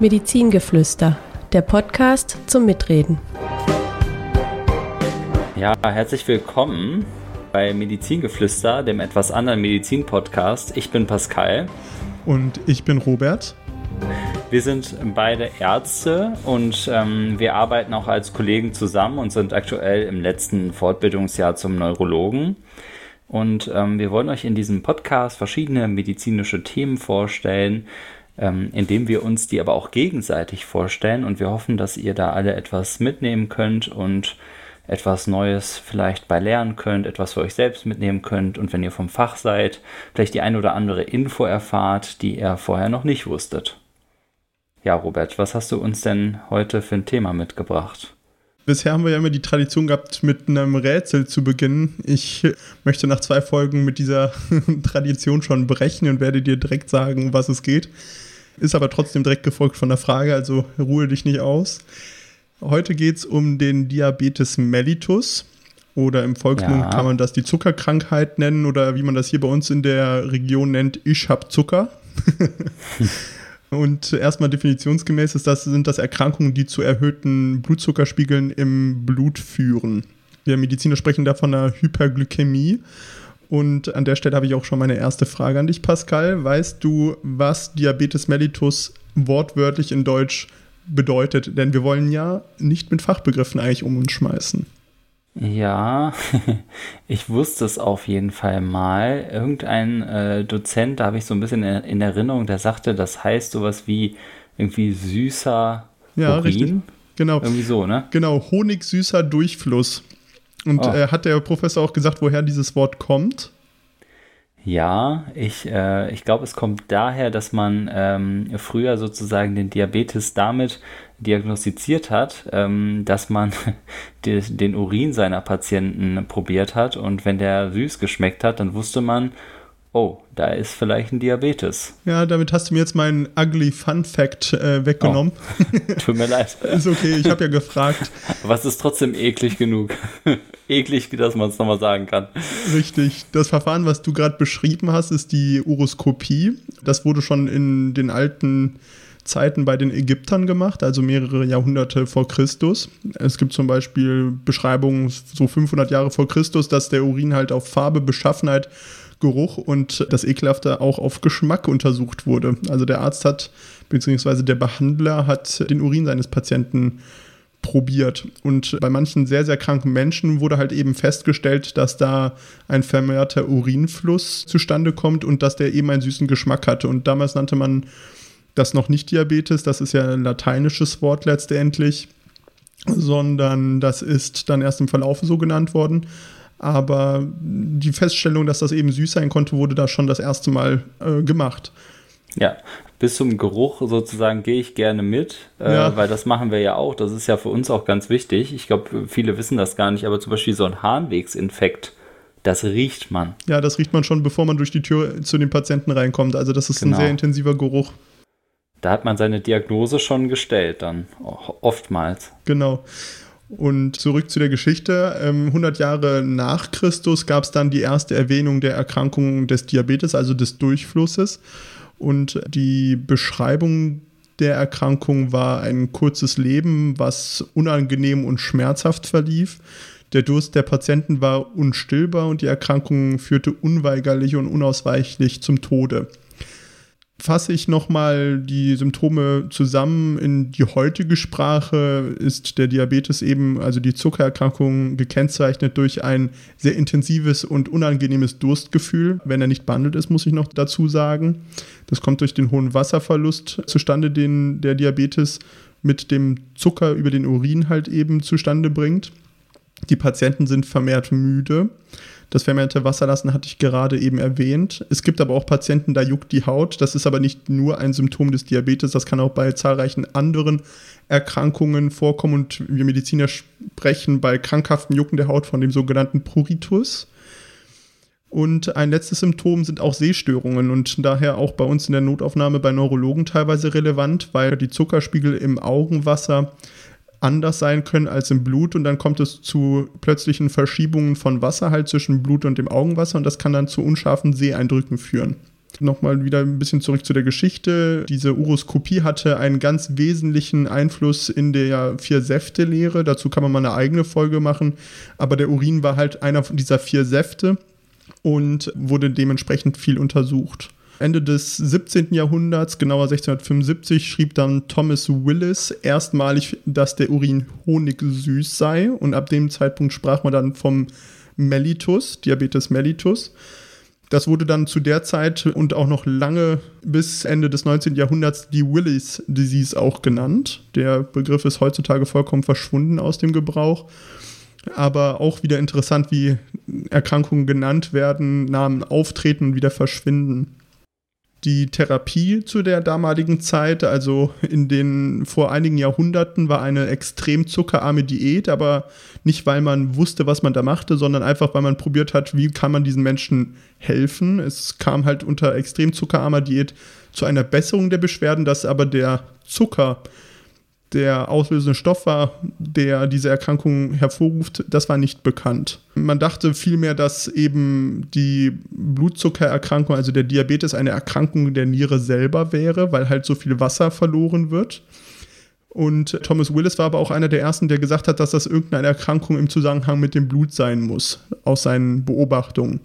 Medizingeflüster, der Podcast zum Mitreden. Ja, herzlich willkommen bei Medizingeflüster, dem etwas anderen Medizin-Podcast. Ich bin Pascal. Und ich bin Robert. Wir sind beide Ärzte und ähm, wir arbeiten auch als Kollegen zusammen und sind aktuell im letzten Fortbildungsjahr zum Neurologen. Und ähm, wir wollen euch in diesem Podcast verschiedene medizinische Themen vorstellen, ähm, indem wir uns die aber auch gegenseitig vorstellen. Und wir hoffen, dass ihr da alle etwas mitnehmen könnt und etwas Neues vielleicht bei lernen könnt, etwas für euch selbst mitnehmen könnt und wenn ihr vom Fach seid, vielleicht die ein oder andere Info erfahrt, die ihr vorher noch nicht wusstet. Ja, Robert, was hast du uns denn heute für ein Thema mitgebracht? Bisher haben wir ja immer die Tradition gehabt, mit einem Rätsel zu beginnen. Ich möchte nach zwei Folgen mit dieser Tradition schon brechen und werde dir direkt sagen, was es geht. Ist aber trotzdem direkt gefolgt von der Frage, also ruhe dich nicht aus. Heute geht es um den Diabetes mellitus oder im Volksmund ja. kann man das die Zuckerkrankheit nennen oder wie man das hier bei uns in der Region nennt, ich hab Zucker. Und erstmal definitionsgemäß ist das, sind das Erkrankungen, die zu erhöhten Blutzuckerspiegeln im Blut führen. Wir Mediziner sprechen da von einer Hyperglykämie. Und an der Stelle habe ich auch schon meine erste Frage an dich, Pascal. Weißt du, was Diabetes mellitus wortwörtlich in Deutsch bedeutet? Denn wir wollen ja nicht mit Fachbegriffen eigentlich um uns schmeißen. Ja, ich wusste es auf jeden Fall mal. Irgendein äh, Dozent, da habe ich so ein bisschen in, in, Erinnerung, der sagte, das heißt sowas wie irgendwie süßer ja, Urin. Richtig. Genau. Irgendwie so, ne? Genau, honigsüßer Durchfluss. Und oh. äh, hat der Professor auch gesagt, woher dieses Wort kommt? Ja, ich, äh, ich glaube, es kommt daher, dass man ähm, früher sozusagen den Diabetes damit diagnostiziert hat, ähm, dass man die, den Urin seiner Patienten probiert hat und wenn der süß geschmeckt hat, dann wusste man, oh, da ist vielleicht ein Diabetes. Ja, damit hast du mir jetzt meinen ugly Fun Fact äh, weggenommen. Oh, tut mir leid. ist okay, ich habe ja gefragt. Was ist trotzdem eklig genug? eklig, dass man es nochmal sagen kann. Richtig. Das Verfahren, was du gerade beschrieben hast, ist die Uroskopie. Das wurde schon in den alten Zeiten bei den Ägyptern gemacht, also mehrere Jahrhunderte vor Christus. Es gibt zum Beispiel Beschreibungen so 500 Jahre vor Christus, dass der Urin halt auf Farbe, Beschaffenheit, Geruch und das Ekelhafte auch auf Geschmack untersucht wurde. Also der Arzt hat, beziehungsweise der Behandler hat den Urin seines Patienten probiert. Und bei manchen sehr, sehr kranken Menschen wurde halt eben festgestellt, dass da ein vermehrter Urinfluss zustande kommt und dass der eben einen süßen Geschmack hatte. Und damals nannte man das noch nicht Diabetes, das ist ja ein lateinisches Wort letztendlich, sondern das ist dann erst im Verlauf so genannt worden. Aber die Feststellung, dass das eben süß sein konnte, wurde da schon das erste Mal äh, gemacht. Ja, bis zum Geruch sozusagen gehe ich gerne mit, äh, ja. weil das machen wir ja auch. Das ist ja für uns auch ganz wichtig. Ich glaube, viele wissen das gar nicht, aber zum Beispiel so ein Harnwegsinfekt, das riecht man. Ja, das riecht man schon, bevor man durch die Tür zu den Patienten reinkommt. Also das ist genau. ein sehr intensiver Geruch. Da hat man seine Diagnose schon gestellt, dann oftmals. Genau. Und zurück zu der Geschichte. 100 ähm, Jahre nach Christus gab es dann die erste Erwähnung der Erkrankung des Diabetes, also des Durchflusses. Und die Beschreibung der Erkrankung war ein kurzes Leben, was unangenehm und schmerzhaft verlief. Der Durst der Patienten war unstillbar und die Erkrankung führte unweigerlich und unausweichlich zum Tode fasse ich nochmal die Symptome zusammen in die heutige Sprache, ist der Diabetes eben, also die Zuckererkrankung, gekennzeichnet durch ein sehr intensives und unangenehmes Durstgefühl, wenn er nicht behandelt ist, muss ich noch dazu sagen. Das kommt durch den hohen Wasserverlust zustande, den der Diabetes mit dem Zucker über den Urin halt eben zustande bringt. Die Patienten sind vermehrt müde. Das vermehrte Wasserlassen hatte ich gerade eben erwähnt. Es gibt aber auch Patienten, da juckt die Haut. Das ist aber nicht nur ein Symptom des Diabetes, das kann auch bei zahlreichen anderen Erkrankungen vorkommen. Und wir Mediziner sprechen bei krankhaften Jucken der Haut von dem sogenannten Pruritus. Und ein letztes Symptom sind auch Sehstörungen und daher auch bei uns in der Notaufnahme bei Neurologen teilweise relevant, weil die Zuckerspiegel im Augenwasser anders sein können als im Blut und dann kommt es zu plötzlichen Verschiebungen von Wasser halt zwischen Blut und dem Augenwasser und das kann dann zu unscharfen Seeeindrücken führen. Nochmal wieder ein bisschen zurück zu der Geschichte. Diese Uroskopie hatte einen ganz wesentlichen Einfluss in der Vier-Säfte-Lehre. Dazu kann man mal eine eigene Folge machen. Aber der Urin war halt einer dieser vier Säfte und wurde dementsprechend viel untersucht. Ende des 17. Jahrhunderts, genauer 1675, schrieb dann Thomas Willis erstmalig, dass der Urin honigsüß sei. Und ab dem Zeitpunkt sprach man dann vom Mellitus, Diabetes mellitus. Das wurde dann zu der Zeit und auch noch lange bis Ende des 19. Jahrhunderts die Willis Disease auch genannt. Der Begriff ist heutzutage vollkommen verschwunden aus dem Gebrauch. Aber auch wieder interessant, wie Erkrankungen genannt werden, Namen auftreten und wieder verschwinden die Therapie zu der damaligen Zeit, also in den vor einigen Jahrhunderten, war eine extrem zuckerarme Diät, aber nicht, weil man wusste, was man da machte, sondern einfach, weil man probiert hat, wie kann man diesen Menschen helfen. Es kam halt unter extrem zuckerarmer Diät zu einer Besserung der Beschwerden, dass aber der Zucker der auslösende Stoff war, der diese Erkrankung hervorruft, das war nicht bekannt. Man dachte vielmehr, dass eben die Blutzuckererkrankung, also der Diabetes, eine Erkrankung der Niere selber wäre, weil halt so viel Wasser verloren wird. Und Thomas Willis war aber auch einer der ersten, der gesagt hat, dass das irgendeine Erkrankung im Zusammenhang mit dem Blut sein muss, aus seinen Beobachtungen.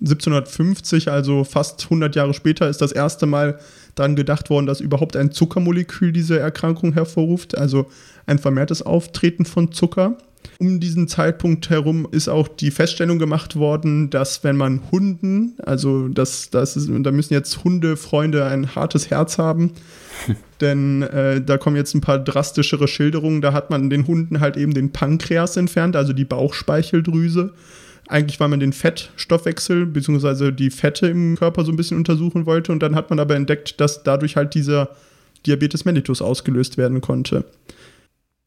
1750, also fast 100 Jahre später, ist das erste Mal daran gedacht worden, dass überhaupt ein Zuckermolekül diese Erkrankung hervorruft, also ein vermehrtes Auftreten von Zucker. Um diesen Zeitpunkt herum ist auch die Feststellung gemacht worden, dass wenn man Hunden, also das, das ist, da müssen jetzt Hundefreunde ein hartes Herz haben, denn äh, da kommen jetzt ein paar drastischere Schilderungen. Da hat man den Hunden halt eben den Pankreas entfernt, also die Bauchspeicheldrüse eigentlich, weil man den Fettstoffwechsel bzw. die Fette im Körper so ein bisschen untersuchen wollte. Und dann hat man aber entdeckt, dass dadurch halt dieser Diabetes mellitus ausgelöst werden konnte.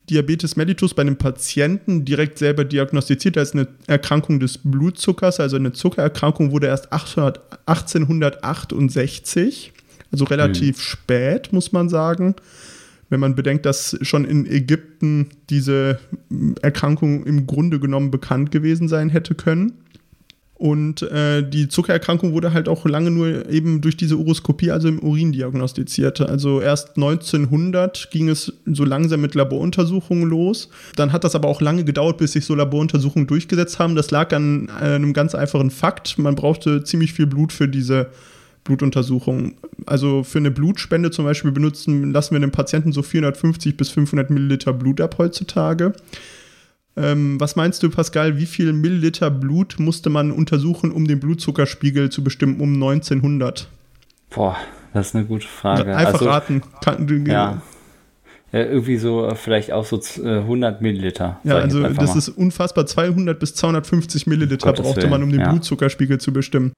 Diabetes mellitus bei einem Patienten direkt selber diagnostiziert als eine Erkrankung des Blutzuckers, also eine Zuckererkrankung, wurde erst 800, 1868, also relativ mhm. spät, muss man sagen wenn man bedenkt, dass schon in Ägypten diese Erkrankung im Grunde genommen bekannt gewesen sein hätte können. Und äh, die Zuckererkrankung wurde halt auch lange nur eben durch diese Uroskopie, also im Urin diagnostiziert. Also erst 1900 ging es so langsam mit Laboruntersuchungen los. Dann hat das aber auch lange gedauert, bis sich so Laboruntersuchungen durchgesetzt haben. Das lag an äh, einem ganz einfachen Fakt. Man brauchte ziemlich viel Blut für diese Blutuntersuchung. Also für eine Blutspende zum Beispiel benutzen, lassen wir einem Patienten so 450 bis 500 Milliliter Blut ab heutzutage. Ähm, was meinst du, Pascal, wie viel Milliliter Blut musste man untersuchen, um den Blutzuckerspiegel zu bestimmen um 1900? Boah, das ist eine gute Frage. Einfach also, raten. Kann, ja. ja. irgendwie so, äh, vielleicht auch so 100 äh, Milliliter. Ja, also das mal. ist unfassbar. 200 bis 250 Milliliter um brauchte man, um den ja. Blutzuckerspiegel zu bestimmen.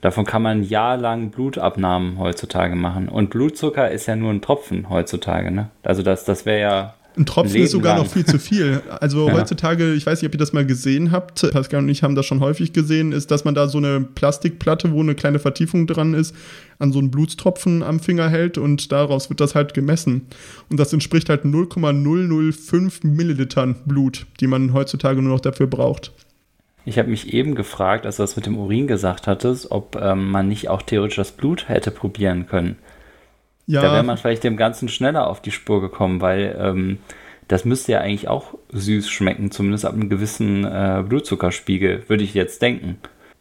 Davon kann man jahrelang Blutabnahmen heutzutage machen. Und Blutzucker ist ja nur ein Tropfen heutzutage, ne? Also das, das wäre ja. Ein Tropfen ist sogar lang. noch viel zu viel. Also ja. heutzutage, ich weiß nicht, ob ihr das mal gesehen habt, Pascal und ich haben das schon häufig gesehen, ist, dass man da so eine Plastikplatte, wo eine kleine Vertiefung dran ist, an so einen Blutstropfen am Finger hält und daraus wird das halt gemessen. Und das entspricht halt 0,005 Millilitern Blut, die man heutzutage nur noch dafür braucht. Ich habe mich eben gefragt, als du das mit dem Urin gesagt hattest, ob ähm, man nicht auch theoretisch das Blut hätte probieren können. Ja. Da wäre man vielleicht dem Ganzen schneller auf die Spur gekommen, weil ähm, das müsste ja eigentlich auch süß schmecken, zumindest ab einem gewissen äh, Blutzuckerspiegel, würde ich jetzt denken.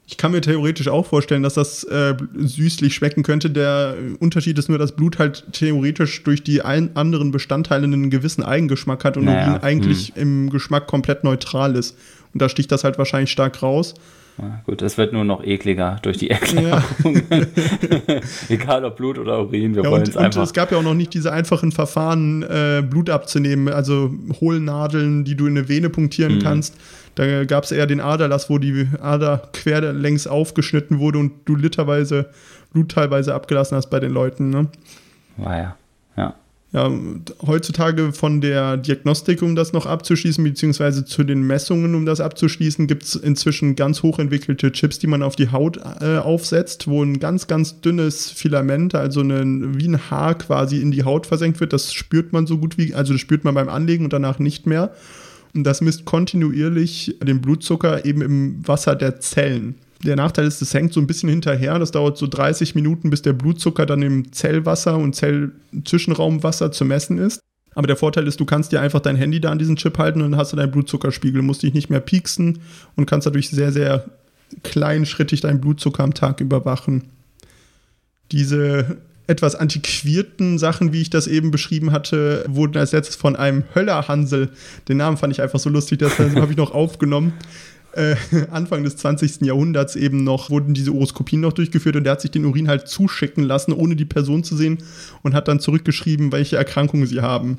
Ich kann mir theoretisch auch vorstellen, dass das äh, süßlich schmecken könnte. Der Unterschied ist nur, dass Blut halt theoretisch durch die ein, anderen Bestandteile einen gewissen Eigengeschmack hat und naja, Urin eigentlich hm. im Geschmack komplett neutral ist. Und da sticht das halt wahrscheinlich stark raus. Ja, gut, es wird nur noch ekliger durch die Erklärung. Ja. Egal ob Blut oder Urin, wir ja, wollen es einfach. Und es gab ja auch noch nicht diese einfachen Verfahren, äh, Blut abzunehmen, also Hohlnadeln, die du in eine Vene punktieren mhm. kannst. Da gab es eher den Aderlass, wo die Ader quer längs aufgeschnitten wurde und du literweise Blut teilweise abgelassen hast bei den Leuten. Ne? War ja. Ja. Ja, heutzutage von der Diagnostik, um das noch abzuschließen, beziehungsweise zu den Messungen, um das abzuschließen, gibt es inzwischen ganz hochentwickelte Chips, die man auf die Haut äh, aufsetzt, wo ein ganz, ganz dünnes Filament, also eine, wie ein Haar quasi in die Haut versenkt wird. Das spürt man so gut wie, also das spürt man beim Anlegen und danach nicht mehr. Und das misst kontinuierlich den Blutzucker eben im Wasser der Zellen. Der Nachteil ist, es hängt so ein bisschen hinterher. Das dauert so 30 Minuten, bis der Blutzucker dann im Zellwasser und Zellzwischenraumwasser zu messen ist. Aber der Vorteil ist, du kannst dir einfach dein Handy da an diesen Chip halten und dann hast du deinen Blutzuckerspiegel, musst dich nicht mehr pieksen und kannst dadurch sehr, sehr kleinschrittig deinen Blutzucker am Tag überwachen. Diese etwas antiquierten Sachen, wie ich das eben beschrieben hatte, wurden als letztes von einem Höllerhansel, den Namen fand ich einfach so lustig, das habe ich noch aufgenommen, äh, Anfang des 20. Jahrhunderts eben noch, wurden diese Oroskopien noch durchgeführt und der hat sich den Urin halt zuschicken lassen, ohne die Person zu sehen und hat dann zurückgeschrieben, welche Erkrankungen sie haben.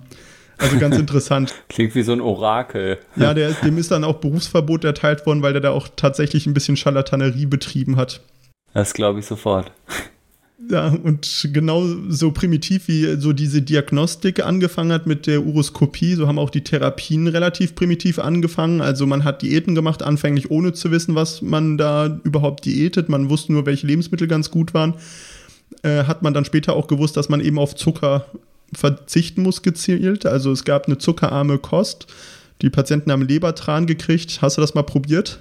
Also ganz interessant. Klingt wie so ein Orakel. Ja, der, dem ist dann auch Berufsverbot erteilt worden, weil der da auch tatsächlich ein bisschen Scharlatanerie betrieben hat. Das glaube ich sofort. Ja, und genau so primitiv wie so diese Diagnostik angefangen hat mit der Uroskopie, so haben auch die Therapien relativ primitiv angefangen. Also man hat Diäten gemacht, anfänglich ohne zu wissen, was man da überhaupt diätet. Man wusste nur, welche Lebensmittel ganz gut waren. Äh, hat man dann später auch gewusst, dass man eben auf Zucker verzichten muss gezielt. Also es gab eine zuckerarme Kost. Die Patienten haben Lebertran gekriegt. Hast du das mal probiert?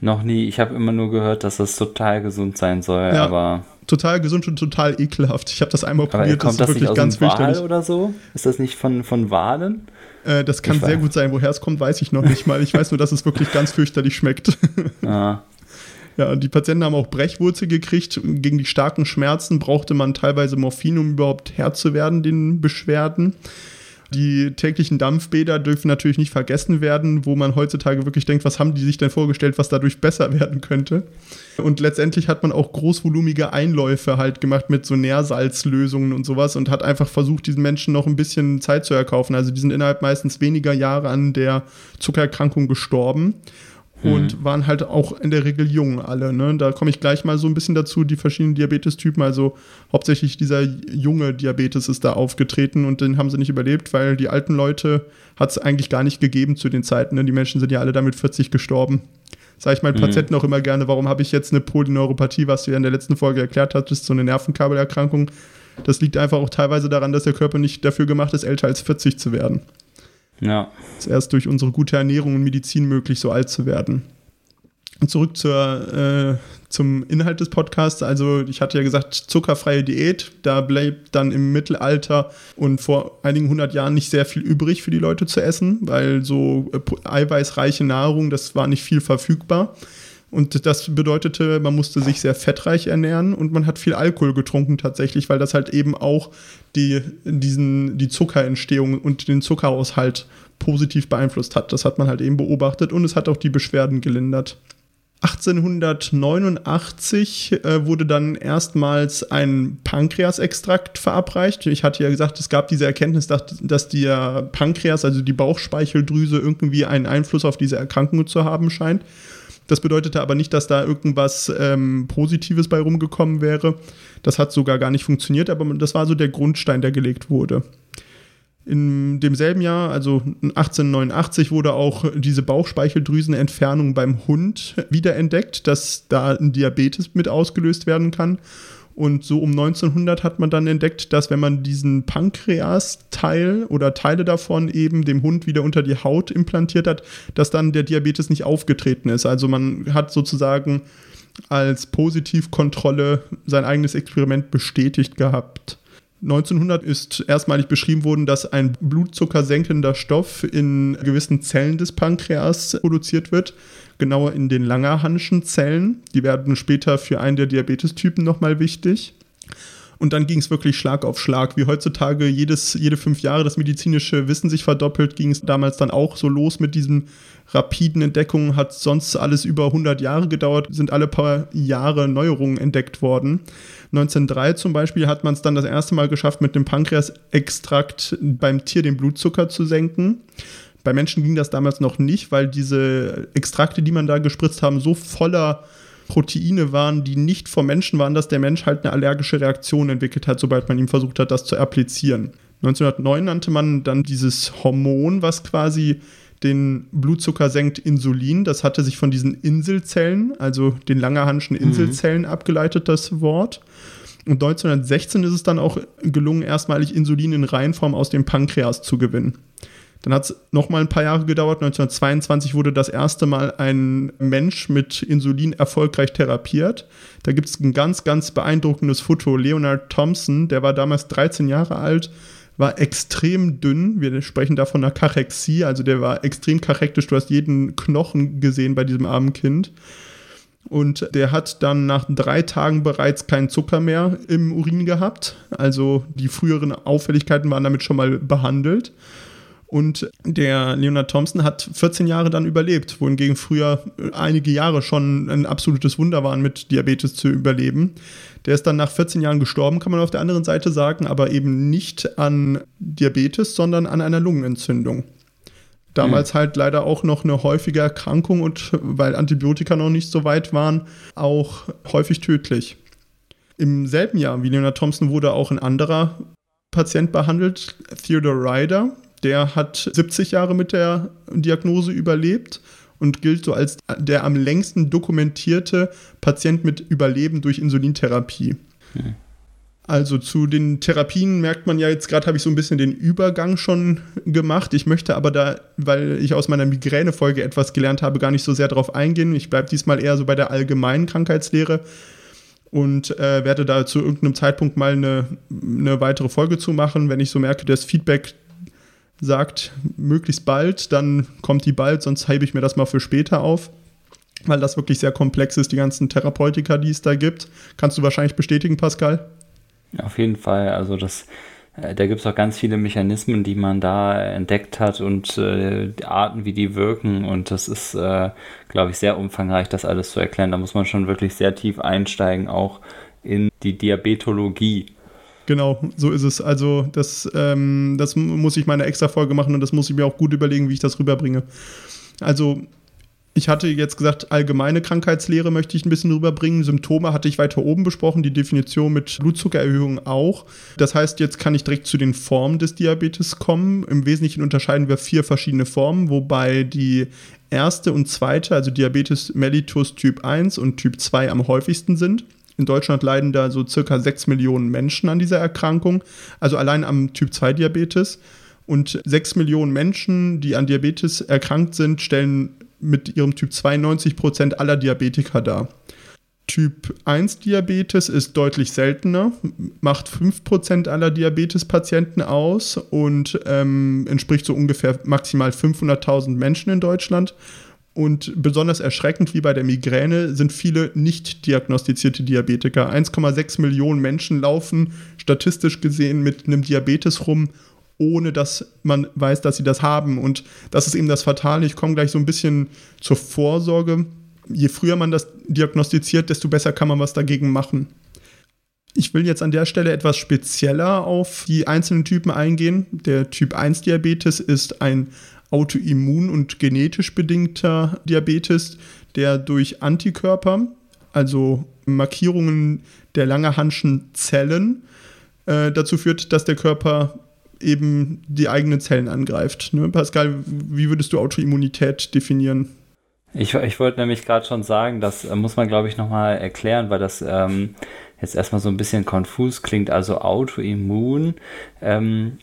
Noch nie. Ich habe immer nur gehört, dass das total gesund sein soll, ja. aber total gesund und total ekelhaft. Ich habe das einmal probiert, kommt das, ist wirklich ganz fürchterlich. Oder so? Ist das nicht von, von Walen? Äh, das kann ich sehr weiß. gut sein. Woher es kommt, weiß ich noch nicht mal. Ich weiß nur, dass es wirklich ganz fürchterlich schmeckt. Ah. Ja, die Patienten haben auch Brechwurzel gekriegt. Gegen die starken Schmerzen brauchte man teilweise Morphin, um überhaupt Herr zu werden, den Beschwerden. Die täglichen Dampfbäder dürfen natürlich nicht vergessen werden, wo man heutzutage wirklich denkt, was haben die sich denn vorgestellt, was dadurch besser werden könnte. Und letztendlich hat man auch großvolumige Einläufe halt gemacht mit so Nährsalzlösungen und sowas und hat einfach versucht, diesen Menschen noch ein bisschen Zeit zu erkaufen. Also die sind innerhalb meistens weniger Jahre an der Zuckererkrankung gestorben und mhm. waren halt auch in der Regel jung alle. Ne? Da komme ich gleich mal so ein bisschen dazu, die verschiedenen Diabetestypen. Also hauptsächlich dieser junge Diabetes ist da aufgetreten und den haben sie nicht überlebt, weil die alten Leute hat es eigentlich gar nicht gegeben zu den Zeiten. Ne? Die Menschen sind ja alle damit 40 gestorben. Sage ich meinen mhm. Patienten auch immer gerne, warum habe ich jetzt eine Polyneuropathie, was du ja in der letzten Folge erklärt hattest, so eine Nervenkabelerkrankung. Das liegt einfach auch teilweise daran, dass der Körper nicht dafür gemacht ist, älter als 40 zu werden. Ja. Es ist erst durch unsere gute Ernährung und Medizin möglich, so alt zu werden. Und zurück zur, äh, zum Inhalt des Podcasts. Also, ich hatte ja gesagt, zuckerfreie Diät. Da bleibt dann im Mittelalter und vor einigen hundert Jahren nicht sehr viel übrig für die Leute zu essen, weil so äh, eiweißreiche Nahrung, das war nicht viel verfügbar. Und das bedeutete, man musste sich sehr fettreich ernähren und man hat viel Alkohol getrunken tatsächlich, weil das halt eben auch die, diesen, die Zuckerentstehung und den Zuckerhaushalt positiv beeinflusst hat. Das hat man halt eben beobachtet und es hat auch die Beschwerden gelindert. 1889 äh, wurde dann erstmals ein Pankreasextrakt verabreicht. Ich hatte ja gesagt, es gab diese Erkenntnis, dass, dass der Pankreas, also die Bauchspeicheldrüse, irgendwie einen Einfluss auf diese Erkrankung zu haben scheint. Das bedeutete aber nicht, dass da irgendwas ähm, Positives bei rumgekommen wäre. Das hat sogar gar nicht funktioniert, aber das war so der Grundstein, der gelegt wurde. In demselben Jahr, also 1889, wurde auch diese Bauchspeicheldrüsenentfernung beim Hund wiederentdeckt, dass da ein Diabetes mit ausgelöst werden kann. Und so um 1900 hat man dann entdeckt, dass wenn man diesen Pankreas-Teil oder Teile davon eben dem Hund wieder unter die Haut implantiert hat, dass dann der Diabetes nicht aufgetreten ist. Also man hat sozusagen als Positivkontrolle sein eigenes Experiment bestätigt gehabt. 1900 ist erstmalig beschrieben worden, dass ein blutzuckersenkender Stoff in gewissen Zellen des Pankreas produziert wird, genauer in den Langerhanschen Zellen. Die werden später für einen der Diabetestypen nochmal wichtig. Und dann ging es wirklich Schlag auf Schlag. Wie heutzutage jedes, jede fünf Jahre das medizinische Wissen sich verdoppelt, ging es damals dann auch so los mit diesen rapiden Entdeckungen. Hat sonst alles über 100 Jahre gedauert, sind alle paar Jahre Neuerungen entdeckt worden. 1903 zum Beispiel hat man es dann das erste Mal geschafft, mit dem Pankreasextrakt beim Tier den Blutzucker zu senken. Bei Menschen ging das damals noch nicht, weil diese Extrakte, die man da gespritzt haben, so voller Proteine waren, die nicht vom Menschen waren, dass der Mensch halt eine allergische Reaktion entwickelt hat, sobald man ihm versucht hat, das zu applizieren. 1909 nannte man dann dieses Hormon, was quasi den Blutzucker senkt, Insulin. Das hatte sich von diesen Inselzellen, also den Langerhanschen mhm. Inselzellen, mhm. abgeleitet, das Wort. Und 1916 ist es dann auch gelungen, erstmalig Insulin in Reihenform aus dem Pankreas zu gewinnen. Dann hat es nochmal ein paar Jahre gedauert. 1922 wurde das erste Mal ein Mensch mit Insulin erfolgreich therapiert. Da gibt es ein ganz, ganz beeindruckendes Foto. Leonard Thompson, der war damals 13 Jahre alt, war extrem dünn. Wir sprechen da von einer Kachexie, also der war extrem kachektisch. Du hast jeden Knochen gesehen bei diesem armen Kind. Und der hat dann nach drei Tagen bereits keinen Zucker mehr im Urin gehabt. Also die früheren Auffälligkeiten waren damit schon mal behandelt. Und der Leonard Thompson hat 14 Jahre dann überlebt, wohingegen früher einige Jahre schon ein absolutes Wunder waren, mit Diabetes zu überleben. Der ist dann nach 14 Jahren gestorben, kann man auf der anderen Seite sagen, aber eben nicht an Diabetes, sondern an einer Lungenentzündung. Damals mhm. halt leider auch noch eine häufige Erkrankung und weil Antibiotika noch nicht so weit waren, auch häufig tödlich. Im selben Jahr wie Leonard Thompson wurde auch ein anderer Patient behandelt, Theodore Ryder der hat 70 Jahre mit der Diagnose überlebt und gilt so als der am längsten dokumentierte Patient mit Überleben durch Insulintherapie. Hm. Also zu den Therapien merkt man ja jetzt gerade, habe ich so ein bisschen den Übergang schon gemacht. Ich möchte aber da, weil ich aus meiner Migräne-Folge etwas gelernt habe, gar nicht so sehr darauf eingehen. Ich bleibe diesmal eher so bei der allgemeinen Krankheitslehre und äh, werde da zu irgendeinem Zeitpunkt mal eine, eine weitere Folge zu machen, wenn ich so merke, das Feedback sagt, möglichst bald, dann kommt die bald, sonst hebe ich mir das mal für später auf, weil das wirklich sehr komplex ist, die ganzen Therapeutika, die es da gibt. Kannst du wahrscheinlich bestätigen, Pascal? Auf jeden Fall, also das, äh, da gibt es auch ganz viele Mechanismen, die man da entdeckt hat und äh, Arten, wie die wirken und das ist, äh, glaube ich, sehr umfangreich, das alles zu erklären. Da muss man schon wirklich sehr tief einsteigen, auch in die Diabetologie. Genau, so ist es. Also das, ähm, das muss ich meine extra Folge machen und das muss ich mir auch gut überlegen, wie ich das rüberbringe. Also ich hatte jetzt gesagt, allgemeine Krankheitslehre möchte ich ein bisschen rüberbringen. Symptome hatte ich weiter oben besprochen, die Definition mit Blutzuckererhöhung auch. Das heißt, jetzt kann ich direkt zu den Formen des Diabetes kommen. Im Wesentlichen unterscheiden wir vier verschiedene Formen, wobei die erste und zweite, also Diabetes mellitus Typ 1 und Typ 2 am häufigsten sind. In Deutschland leiden da so circa 6 Millionen Menschen an dieser Erkrankung, also allein am Typ-2-Diabetes. Und 6 Millionen Menschen, die an Diabetes erkrankt sind, stellen mit ihrem Typ 2 90 Prozent aller Diabetiker dar. Typ 1 Diabetes ist deutlich seltener, macht 5% aller Diabetespatienten aus und ähm, entspricht so ungefähr maximal 500.000 Menschen in Deutschland. Und besonders erschreckend wie bei der Migräne sind viele nicht diagnostizierte Diabetiker. 1,6 Millionen Menschen laufen statistisch gesehen mit einem Diabetes rum, ohne dass man weiß, dass sie das haben. Und das ist eben das Fatale. Ich komme gleich so ein bisschen zur Vorsorge. Je früher man das diagnostiziert, desto besser kann man was dagegen machen. Ich will jetzt an der Stelle etwas spezieller auf die einzelnen Typen eingehen. Der Typ 1 Diabetes ist ein autoimmun und genetisch bedingter Diabetes, der durch Antikörper, also Markierungen der Langerhanschen Zellen, äh, dazu führt, dass der Körper eben die eigenen Zellen angreift. Ne? Pascal, wie würdest du Autoimmunität definieren? Ich, ich wollte nämlich gerade schon sagen, das äh, muss man, glaube ich, nochmal erklären, weil das ähm, jetzt erstmal so ein bisschen konfus klingt. Also Autoimmun ähm,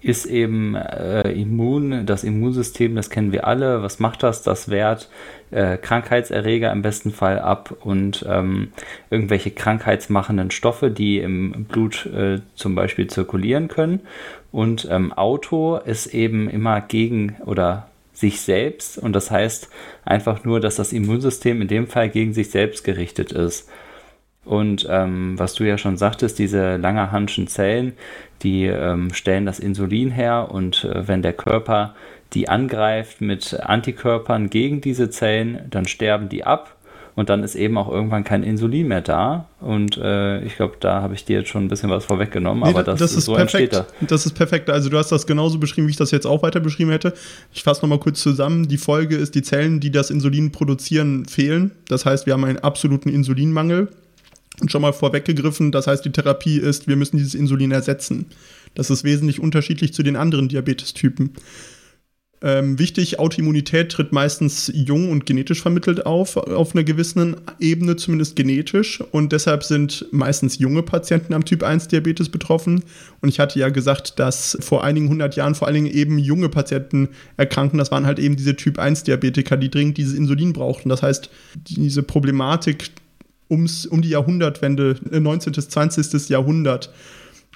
ist eben äh, immun, das Immunsystem, das kennen wir alle. Was macht das? Das wehrt äh, Krankheitserreger im besten Fall ab und ähm, irgendwelche krankheitsmachenden Stoffe, die im Blut äh, zum Beispiel zirkulieren können. Und ähm, Auto ist eben immer gegen oder sich selbst und das heißt einfach nur, dass das Immunsystem in dem Fall gegen sich selbst gerichtet ist. Und ähm, was du ja schon sagtest, diese Langerhanschen Zellen, die ähm, stellen das Insulin her und äh, wenn der Körper die angreift mit Antikörpern gegen diese Zellen, dann sterben die ab und dann ist eben auch irgendwann kein Insulin mehr da. Und äh, ich glaube, da habe ich dir jetzt schon ein bisschen was vorweggenommen, nee, aber das, das ist so perfekt. Da. Das ist perfekt. Also du hast das genauso beschrieben, wie ich das jetzt auch weiter beschrieben hätte. Ich fasse nochmal kurz zusammen. Die Folge ist, die Zellen, die das Insulin produzieren, fehlen. Das heißt, wir haben einen absoluten Insulinmangel. Schon mal vorweggegriffen, das heißt, die Therapie ist, wir müssen dieses Insulin ersetzen. Das ist wesentlich unterschiedlich zu den anderen Diabetestypen. Ähm, wichtig, Autoimmunität tritt meistens jung und genetisch vermittelt auf, auf einer gewissen Ebene, zumindest genetisch. Und deshalb sind meistens junge Patienten am Typ 1 Diabetes betroffen. Und ich hatte ja gesagt, dass vor einigen hundert Jahren vor allen Dingen eben junge Patienten erkranken. Das waren halt eben diese Typ 1 Diabetiker, die dringend dieses Insulin brauchten. Das heißt, diese Problematik ums, um die Jahrhundertwende, 19. bis 20. Jahrhundert,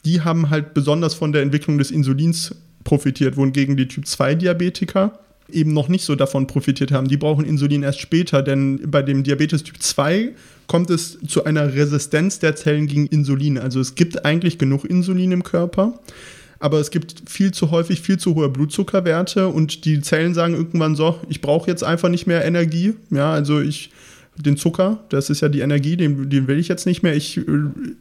die haben halt besonders von der Entwicklung des Insulins profitiert, wohingegen die Typ-2-Diabetiker eben noch nicht so davon profitiert haben. Die brauchen Insulin erst später, denn bei dem Diabetes Typ 2 kommt es zu einer Resistenz der Zellen gegen Insulin. Also es gibt eigentlich genug Insulin im Körper, aber es gibt viel zu häufig viel zu hohe Blutzuckerwerte und die Zellen sagen irgendwann so, ich brauche jetzt einfach nicht mehr Energie. Ja, also ich den Zucker, das ist ja die Energie, den, den will ich jetzt nicht mehr, ich äh,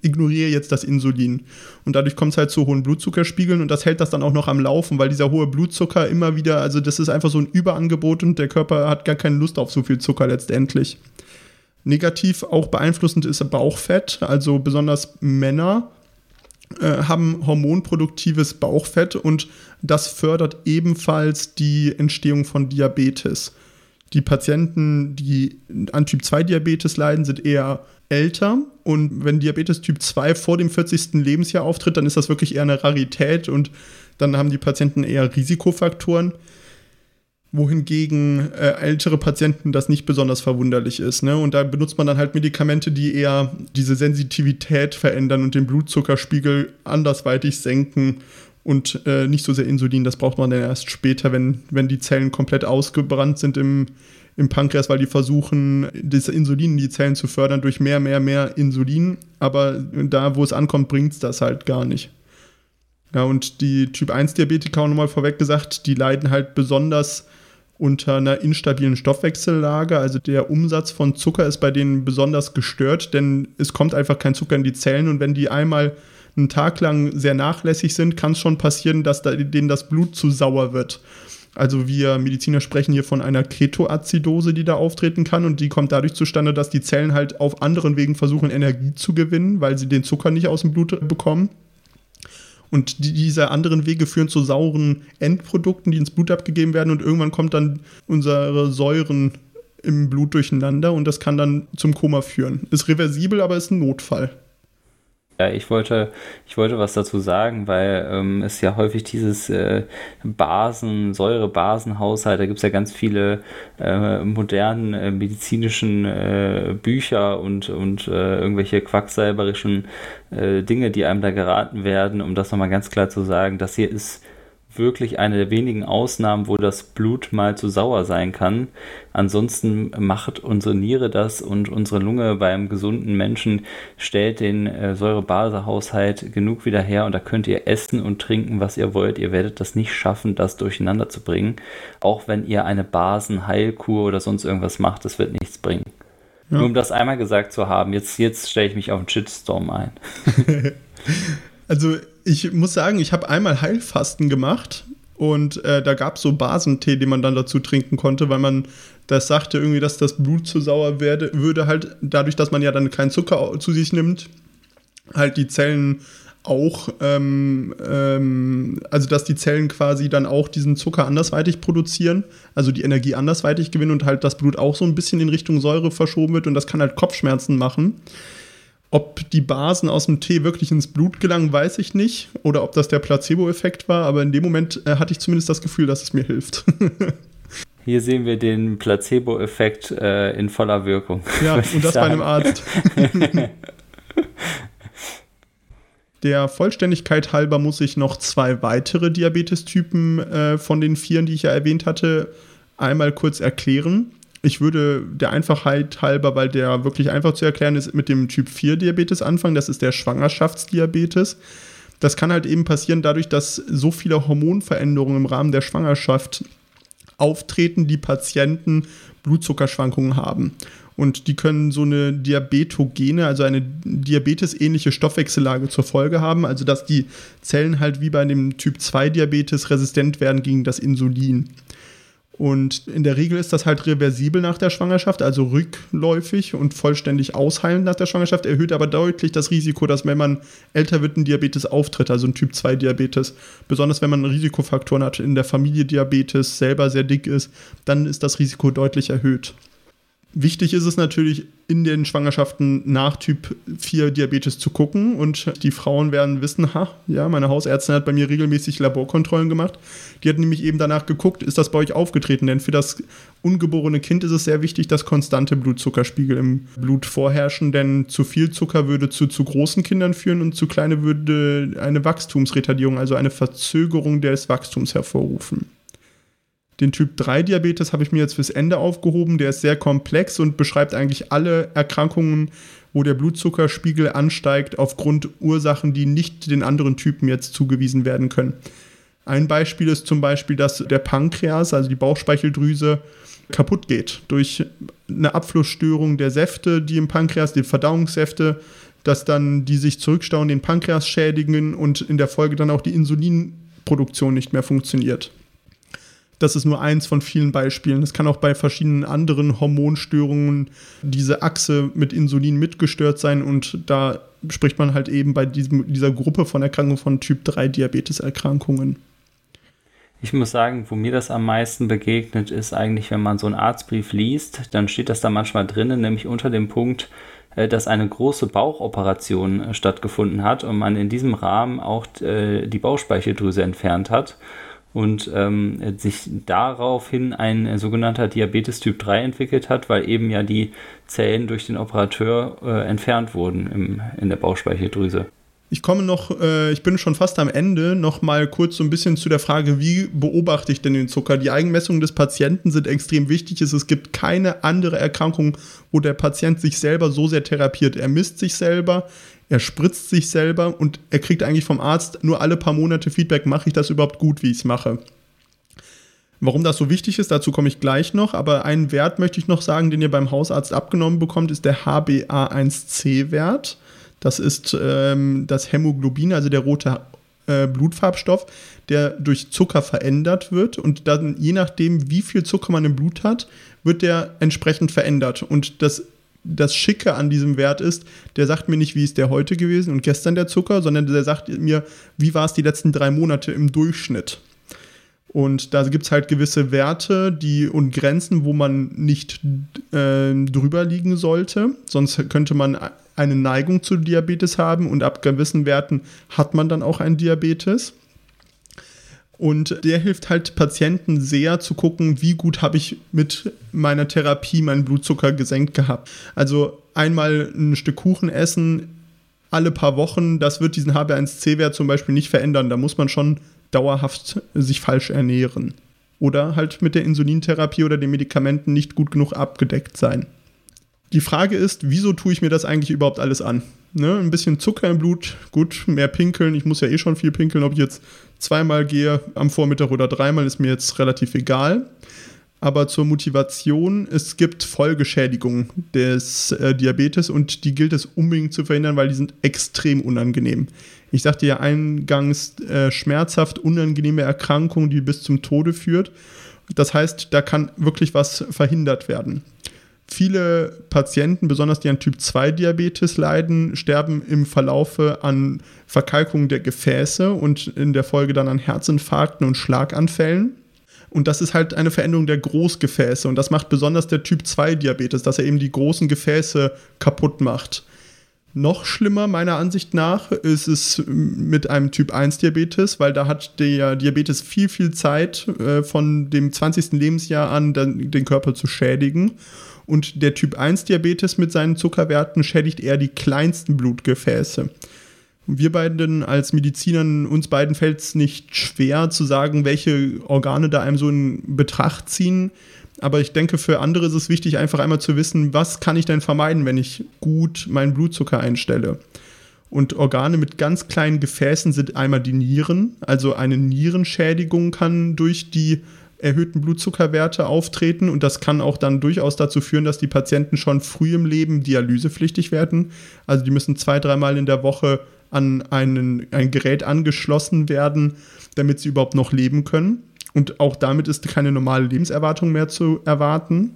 ignoriere jetzt das Insulin. Und dadurch kommt es halt zu hohen Blutzuckerspiegeln und das hält das dann auch noch am Laufen, weil dieser hohe Blutzucker immer wieder, also das ist einfach so ein Überangebot und der Körper hat gar keine Lust auf so viel Zucker letztendlich. Negativ auch beeinflussend ist Bauchfett, also besonders Männer äh, haben hormonproduktives Bauchfett und das fördert ebenfalls die Entstehung von Diabetes. Die Patienten, die an Typ 2 Diabetes leiden, sind eher älter und wenn Diabetes Typ 2 vor dem 40. Lebensjahr auftritt, dann ist das wirklich eher eine Rarität und dann haben die Patienten eher Risikofaktoren, wohingegen äh, ältere Patienten das nicht besonders verwunderlich ist. Ne? Und da benutzt man dann halt Medikamente, die eher diese Sensitivität verändern und den Blutzuckerspiegel andersweitig senken und äh, nicht so sehr Insulin. Das braucht man dann erst später, wenn, wenn die Zellen komplett ausgebrannt sind im, im Pankreas, weil die versuchen, das Insulin in die Zellen zu fördern durch mehr, mehr, mehr Insulin. Aber da, wo es ankommt, bringt es das halt gar nicht. Ja, und die Typ 1-Diabetiker, nochmal vorweg gesagt, die leiden halt besonders unter einer instabilen Stoffwechsellage. Also der Umsatz von Zucker ist bei denen besonders gestört, denn es kommt einfach kein Zucker in die Zellen und wenn die einmal einen Tag lang sehr nachlässig sind, kann es schon passieren, dass da, denen das Blut zu sauer wird. Also wir Mediziner sprechen hier von einer Ketoazidose, die da auftreten kann und die kommt dadurch zustande, dass die Zellen halt auf anderen Wegen versuchen, Energie zu gewinnen, weil sie den Zucker nicht aus dem Blut bekommen. Und die, diese anderen Wege führen zu sauren Endprodukten, die ins Blut abgegeben werden und irgendwann kommt dann unsere Säuren im Blut durcheinander und das kann dann zum Koma führen. Ist reversibel, aber ist ein Notfall. Ja, ich wollte, ich wollte was dazu sagen, weil ähm, es ja häufig dieses äh, Basen, Säure-Basen-Haushalt, da gibt es ja ganz viele äh, modernen äh, medizinischen äh, Bücher und, und äh, irgendwelche quacksalberischen äh, Dinge, die einem da geraten werden, um das nochmal ganz klar zu sagen, das hier ist wirklich eine der wenigen Ausnahmen, wo das Blut mal zu sauer sein kann. Ansonsten macht unsere Niere das und unsere Lunge beim gesunden Menschen stellt den äh, Säurebasehaushalt genug wieder her und da könnt ihr essen und trinken, was ihr wollt. Ihr werdet das nicht schaffen, das durcheinander zu bringen. Auch wenn ihr eine Basenheilkur oder sonst irgendwas macht, das wird nichts bringen. Ja. Nur um das einmal gesagt zu haben, jetzt, jetzt stelle ich mich auf einen Shitstorm ein. also ich muss sagen, ich habe einmal Heilfasten gemacht und äh, da gab es so Basentee, den man dann dazu trinken konnte, weil man das sagte irgendwie, dass das Blut zu sauer werde, würde halt dadurch, dass man ja dann keinen Zucker zu sich nimmt, halt die Zellen auch, ähm, ähm, also dass die Zellen quasi dann auch diesen Zucker andersweitig produzieren, also die Energie andersweitig gewinnen und halt das Blut auch so ein bisschen in Richtung Säure verschoben wird und das kann halt Kopfschmerzen machen. Ob die Basen aus dem Tee wirklich ins Blut gelangen, weiß ich nicht. Oder ob das der Placebo-Effekt war, aber in dem Moment äh, hatte ich zumindest das Gefühl, dass es mir hilft. Hier sehen wir den Placebo-Effekt äh, in voller Wirkung. Ja, und das sagen. bei einem Arzt. Der Vollständigkeit halber muss ich noch zwei weitere Diabetestypen äh, von den vier, die ich ja erwähnt hatte, einmal kurz erklären. Ich würde der Einfachheit halber, weil der wirklich einfach zu erklären ist, mit dem Typ 4 Diabetes anfangen. Das ist der Schwangerschaftsdiabetes. Das kann halt eben passieren dadurch, dass so viele Hormonveränderungen im Rahmen der Schwangerschaft auftreten, die Patienten Blutzuckerschwankungen haben. Und die können so eine Diabetogene, also eine diabetesähnliche Stoffwechsellage zur Folge haben, also dass die Zellen halt wie bei dem Typ 2 Diabetes resistent werden gegen das Insulin. Und in der Regel ist das halt reversibel nach der Schwangerschaft, also rückläufig und vollständig ausheilend nach der Schwangerschaft, erhöht aber deutlich das Risiko, dass wenn man älter wird, ein Diabetes auftritt, also ein Typ 2 Diabetes. Besonders wenn man Risikofaktoren hat, in der Familie Diabetes, selber sehr dick ist, dann ist das Risiko deutlich erhöht. Wichtig ist es natürlich, in den Schwangerschaften nach Typ 4 Diabetes zu gucken. Und die Frauen werden wissen, ha, ja, meine Hausärztin hat bei mir regelmäßig Laborkontrollen gemacht. Die hat nämlich eben danach geguckt, ist das bei euch aufgetreten? Denn für das ungeborene Kind ist es sehr wichtig, dass konstante Blutzuckerspiegel im Blut vorherrschen. Denn zu viel Zucker würde zu zu großen Kindern führen und zu kleine würde eine Wachstumsretardierung, also eine Verzögerung des Wachstums hervorrufen. Den Typ 3 Diabetes habe ich mir jetzt fürs Ende aufgehoben. Der ist sehr komplex und beschreibt eigentlich alle Erkrankungen, wo der Blutzuckerspiegel ansteigt aufgrund Ursachen, die nicht den anderen Typen jetzt zugewiesen werden können. Ein Beispiel ist zum Beispiel, dass der Pankreas, also die Bauchspeicheldrüse, kaputt geht durch eine Abflussstörung der Säfte, die im Pankreas, die Verdauungssäfte, dass dann die sich zurückstauen, den Pankreas schädigen und in der Folge dann auch die Insulinproduktion nicht mehr funktioniert. Das ist nur eins von vielen Beispielen. Es kann auch bei verschiedenen anderen Hormonstörungen diese Achse mit Insulin mitgestört sein und da spricht man halt eben bei diesem, dieser Gruppe von Erkrankungen von Typ 3 Diabeteserkrankungen. Ich muss sagen, wo mir das am meisten begegnet, ist eigentlich, wenn man so einen Arztbrief liest, dann steht das da manchmal drinnen, nämlich unter dem Punkt, äh, dass eine große Bauchoperation äh, stattgefunden hat und man in diesem Rahmen auch äh, die Bauchspeicheldrüse entfernt hat und ähm, sich daraufhin ein äh, sogenannter Diabetes Typ 3 entwickelt hat, weil eben ja die Zellen durch den Operateur äh, entfernt wurden im, in der Bauchspeicheldrüse. Ich komme noch, äh, ich bin schon fast am Ende, noch mal kurz so ein bisschen zu der Frage, wie beobachte ich denn den Zucker? Die Eigenmessungen des Patienten sind extrem wichtig. Es gibt keine andere Erkrankung, wo der Patient sich selber so sehr therapiert. Er misst sich selber, er spritzt sich selber und er kriegt eigentlich vom Arzt nur alle paar Monate Feedback, mache ich das überhaupt gut, wie ich es mache. Warum das so wichtig ist, dazu komme ich gleich noch, aber einen Wert möchte ich noch sagen, den ihr beim Hausarzt abgenommen bekommt, ist der HbA1c-Wert. Das ist ähm, das Hämoglobin, also der rote äh, Blutfarbstoff, der durch Zucker verändert wird und dann je nachdem, wie viel Zucker man im Blut hat, wird der entsprechend verändert. Und das das Schicke an diesem Wert ist, der sagt mir nicht, wie ist der heute gewesen und gestern der Zucker, sondern der sagt mir, wie war es die letzten drei Monate im Durchschnitt. Und da gibt es halt gewisse Werte die, und Grenzen, wo man nicht äh, drüber liegen sollte. Sonst könnte man eine Neigung zu Diabetes haben und ab gewissen Werten hat man dann auch einen Diabetes. Und der hilft halt Patienten sehr zu gucken, wie gut habe ich mit meiner Therapie meinen Blutzucker gesenkt gehabt. Also einmal ein Stück Kuchen essen alle paar Wochen, das wird diesen HB1C-Wert zum Beispiel nicht verändern. Da muss man schon dauerhaft sich falsch ernähren. Oder halt mit der Insulintherapie oder den Medikamenten nicht gut genug abgedeckt sein. Die Frage ist, wieso tue ich mir das eigentlich überhaupt alles an? Ne, ein bisschen Zucker im Blut, gut, mehr pinkeln. Ich muss ja eh schon viel pinkeln. Ob ich jetzt zweimal gehe am Vormittag oder dreimal, ist mir jetzt relativ egal. Aber zur Motivation, es gibt Folgeschädigungen des äh, Diabetes und die gilt es unbedingt zu verhindern, weil die sind extrem unangenehm. Ich sagte ja eingangs äh, schmerzhaft unangenehme Erkrankung, die bis zum Tode führt. Das heißt, da kann wirklich was verhindert werden. Viele Patienten, besonders die an Typ 2 Diabetes leiden, sterben im Verlaufe an Verkalkung der Gefäße und in der Folge dann an Herzinfarkten und Schlaganfällen. Und das ist halt eine Veränderung der Großgefäße. Und das macht besonders der Typ 2 Diabetes, dass er eben die großen Gefäße kaputt macht. Noch schlimmer meiner Ansicht nach ist es mit einem Typ 1 Diabetes, weil da hat der Diabetes viel, viel Zeit äh, von dem 20. Lebensjahr an den Körper zu schädigen. Und der Typ 1 Diabetes mit seinen Zuckerwerten schädigt eher die kleinsten Blutgefäße. Wir beiden als Medizinern, uns beiden fällt es nicht schwer zu sagen, welche Organe da einem so in Betracht ziehen. Aber ich denke, für andere ist es wichtig, einfach einmal zu wissen, was kann ich denn vermeiden, wenn ich gut meinen Blutzucker einstelle. Und Organe mit ganz kleinen Gefäßen sind einmal die Nieren. Also eine Nierenschädigung kann durch die erhöhten Blutzuckerwerte auftreten und das kann auch dann durchaus dazu führen, dass die Patienten schon früh im Leben dialysepflichtig werden. Also die müssen zwei, dreimal in der Woche an einen, ein Gerät angeschlossen werden, damit sie überhaupt noch leben können. Und auch damit ist keine normale Lebenserwartung mehr zu erwarten.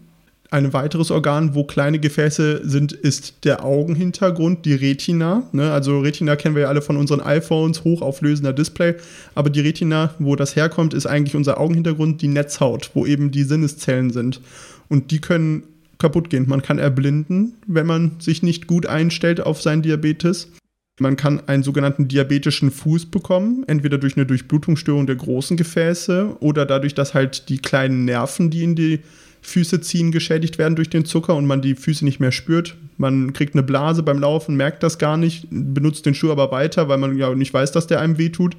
Ein weiteres Organ, wo kleine Gefäße sind, ist der Augenhintergrund, die Retina. Ne? Also Retina kennen wir ja alle von unseren iPhones, hochauflösender Display. Aber die Retina, wo das herkommt, ist eigentlich unser Augenhintergrund, die Netzhaut, wo eben die Sinneszellen sind. Und die können kaputt gehen. Man kann erblinden, wenn man sich nicht gut einstellt auf seinen Diabetes. Man kann einen sogenannten diabetischen Fuß bekommen, entweder durch eine Durchblutungsstörung der großen Gefäße oder dadurch, dass halt die kleinen Nerven, die in die Füße ziehen, geschädigt werden durch den Zucker und man die Füße nicht mehr spürt. Man kriegt eine Blase beim Laufen, merkt das gar nicht, benutzt den Schuh aber weiter, weil man ja nicht weiß, dass der einem wehtut.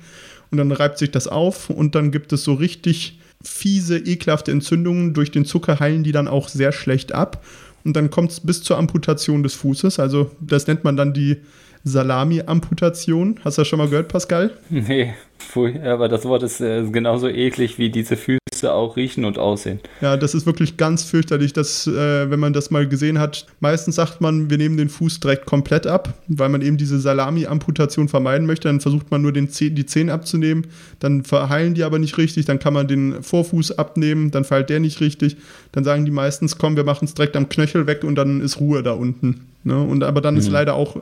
Und dann reibt sich das auf und dann gibt es so richtig fiese, ekelhafte Entzündungen. Durch den Zucker heilen die dann auch sehr schlecht ab. Und dann kommt es bis zur Amputation des Fußes. Also das nennt man dann die Salami-Amputation. Hast du das schon mal gehört, Pascal? Nee, pfui, aber das Wort ist äh, genauso eklig, wie diese Füße auch riechen und aussehen. Ja, das ist wirklich ganz fürchterlich, dass, äh, wenn man das mal gesehen hat, meistens sagt man, wir nehmen den Fuß direkt komplett ab, weil man eben diese Salami-Amputation vermeiden möchte. Dann versucht man nur den Zeh die Zehen abzunehmen, dann verheilen die aber nicht richtig, dann kann man den Vorfuß abnehmen, dann verheilt der nicht richtig. Dann sagen die meistens, komm, wir machen es direkt am Knöchel weg und dann ist Ruhe da unten. Ne? Und aber dann mhm. ist leider auch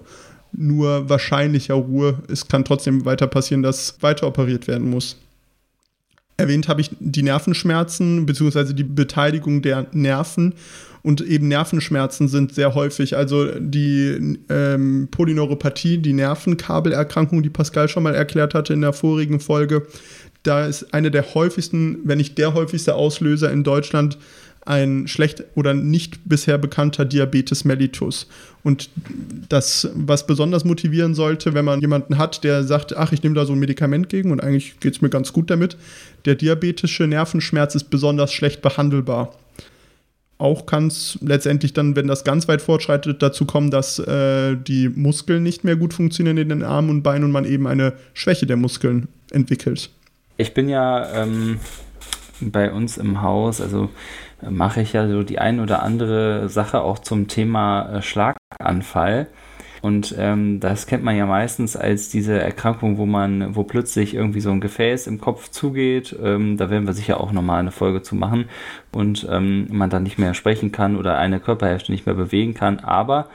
nur wahrscheinlicher Ruhe. Es kann trotzdem weiter passieren, dass weiter operiert werden muss. Erwähnt habe ich die Nervenschmerzen bzw. die Beteiligung der Nerven. Und eben Nervenschmerzen sind sehr häufig. Also die ähm, Polyneuropathie, die Nervenkabelerkrankung, die Pascal schon mal erklärt hatte in der vorigen Folge, da ist eine der häufigsten, wenn nicht der häufigste Auslöser in Deutschland ein schlecht oder nicht bisher bekannter Diabetes mellitus. Und das, was besonders motivieren sollte, wenn man jemanden hat, der sagt, ach, ich nehme da so ein Medikament gegen und eigentlich geht es mir ganz gut damit, der diabetische Nervenschmerz ist besonders schlecht behandelbar. Auch kann es letztendlich dann, wenn das ganz weit fortschreitet, dazu kommen, dass äh, die Muskeln nicht mehr gut funktionieren in den Armen und Beinen und man eben eine Schwäche der Muskeln entwickelt. Ich bin ja ähm, bei uns im Haus, also mache ich ja so die ein oder andere Sache auch zum Thema äh, Schlaganfall. Und ähm, das kennt man ja meistens als diese Erkrankung, wo man, wo plötzlich irgendwie so ein Gefäß im Kopf zugeht. Ähm, da werden wir sicher auch nochmal eine Folge zu machen und ähm, man dann nicht mehr sprechen kann oder eine Körperhälfte nicht mehr bewegen kann. Aber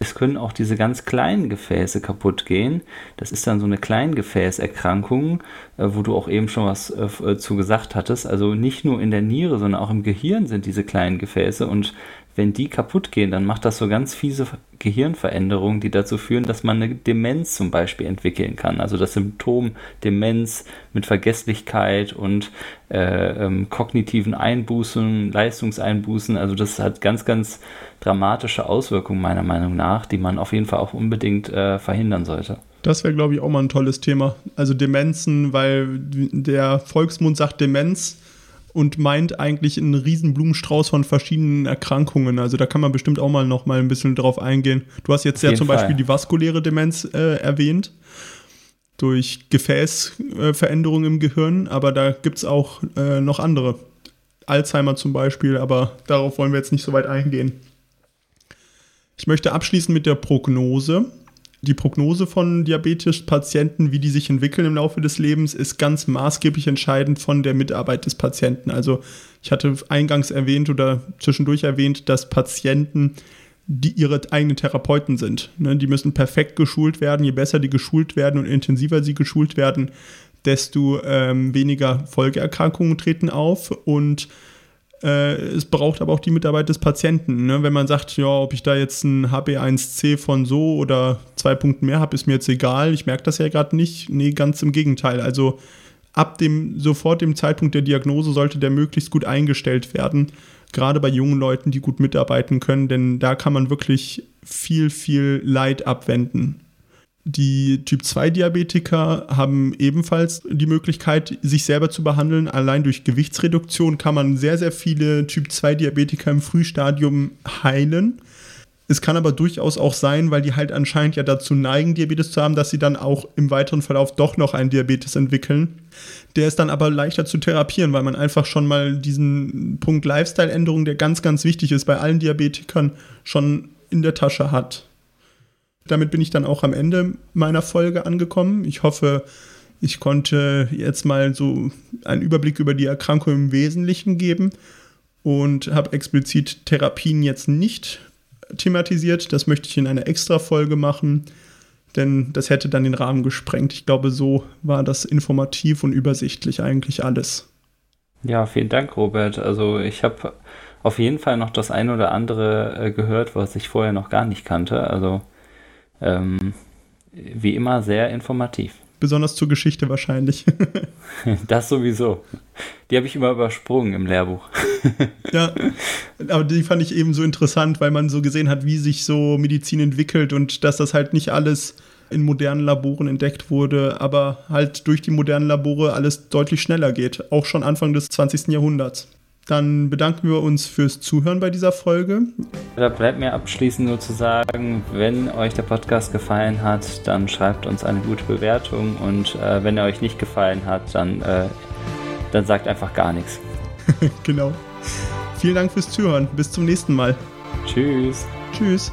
es können auch diese ganz kleinen Gefäße kaputt gehen. Das ist dann so eine Kleingefäßerkrankung, äh, wo du auch eben schon was äh, äh, zu gesagt hattest. Also nicht nur in der Niere, sondern auch im Gehirn sind diese kleinen Gefäße und wenn die kaputt gehen, dann macht das so ganz fiese Gehirnveränderungen, die dazu führen, dass man eine Demenz zum Beispiel entwickeln kann. Also das Symptom Demenz mit Vergesslichkeit und äh, ähm, kognitiven Einbußen, Leistungseinbußen. Also das hat ganz, ganz dramatische Auswirkungen meiner Meinung nach, die man auf jeden Fall auch unbedingt äh, verhindern sollte. Das wäre, glaube ich, auch mal ein tolles Thema. Also Demenzen, weil der Volksmund sagt Demenz und meint eigentlich einen riesen Blumenstrauß von verschiedenen Erkrankungen. Also da kann man bestimmt auch mal noch mal ein bisschen drauf eingehen. Du hast jetzt ja zum Fall. Beispiel die vaskuläre Demenz äh, erwähnt durch Gefäßveränderungen äh, im Gehirn, aber da gibt es auch äh, noch andere. Alzheimer zum Beispiel, aber darauf wollen wir jetzt nicht so weit eingehen. Ich möchte abschließen mit der Prognose die Prognose von Diabetes-Patienten, wie die sich entwickeln im Laufe des Lebens, ist ganz maßgeblich entscheidend von der Mitarbeit des Patienten. Also ich hatte eingangs erwähnt oder zwischendurch erwähnt, dass Patienten die ihre eigenen Therapeuten sind. Ne? Die müssen perfekt geschult werden. Je besser die geschult werden und intensiver sie geschult werden, desto ähm, weniger Folgeerkrankungen treten auf und äh, es braucht aber auch die Mitarbeit des Patienten. Ne? Wenn man sagt, ja, ob ich da jetzt ein HB1C von so oder zwei Punkten mehr habe, ist mir jetzt egal. Ich merke das ja gerade nicht. Nee, ganz im Gegenteil. Also ab dem sofort dem Zeitpunkt der Diagnose sollte der möglichst gut eingestellt werden. Gerade bei jungen Leuten, die gut mitarbeiten können, denn da kann man wirklich viel, viel Leid abwenden. Die Typ-2-Diabetiker haben ebenfalls die Möglichkeit, sich selber zu behandeln. Allein durch Gewichtsreduktion kann man sehr, sehr viele Typ-2-Diabetiker im Frühstadium heilen. Es kann aber durchaus auch sein, weil die halt anscheinend ja dazu neigen, Diabetes zu haben, dass sie dann auch im weiteren Verlauf doch noch einen Diabetes entwickeln. Der ist dann aber leichter zu therapieren, weil man einfach schon mal diesen Punkt Lifestyle-Änderung, der ganz, ganz wichtig ist, bei allen Diabetikern schon in der Tasche hat. Damit bin ich dann auch am Ende meiner Folge angekommen. Ich hoffe, Ich konnte jetzt mal so einen Überblick über die Erkrankung im Wesentlichen geben und habe explizit Therapien jetzt nicht thematisiert. Das möchte ich in einer extra Folge machen, denn das hätte dann den Rahmen gesprengt. Ich glaube, so war das informativ und übersichtlich eigentlich alles. Ja, vielen Dank, Robert. Also ich habe auf jeden Fall noch das ein oder andere äh, gehört, was ich vorher noch gar nicht kannte. Also ähm, wie immer sehr informativ. Besonders zur Geschichte wahrscheinlich. das sowieso. Die habe ich immer übersprungen im Lehrbuch. ja, aber die fand ich eben so interessant, weil man so gesehen hat, wie sich so Medizin entwickelt und dass das halt nicht alles in modernen Laboren entdeckt wurde, aber halt durch die modernen Labore alles deutlich schneller geht, auch schon Anfang des 20. Jahrhunderts. Dann bedanken wir uns fürs Zuhören bei dieser Folge. Da bleibt mir abschließend nur zu sagen, wenn euch der Podcast gefallen hat, dann schreibt uns eine gute Bewertung und äh, wenn er euch nicht gefallen hat, dann, äh, dann sagt einfach gar nichts. genau. Vielen Dank fürs Zuhören. Bis zum nächsten Mal. Tschüss. Tschüss.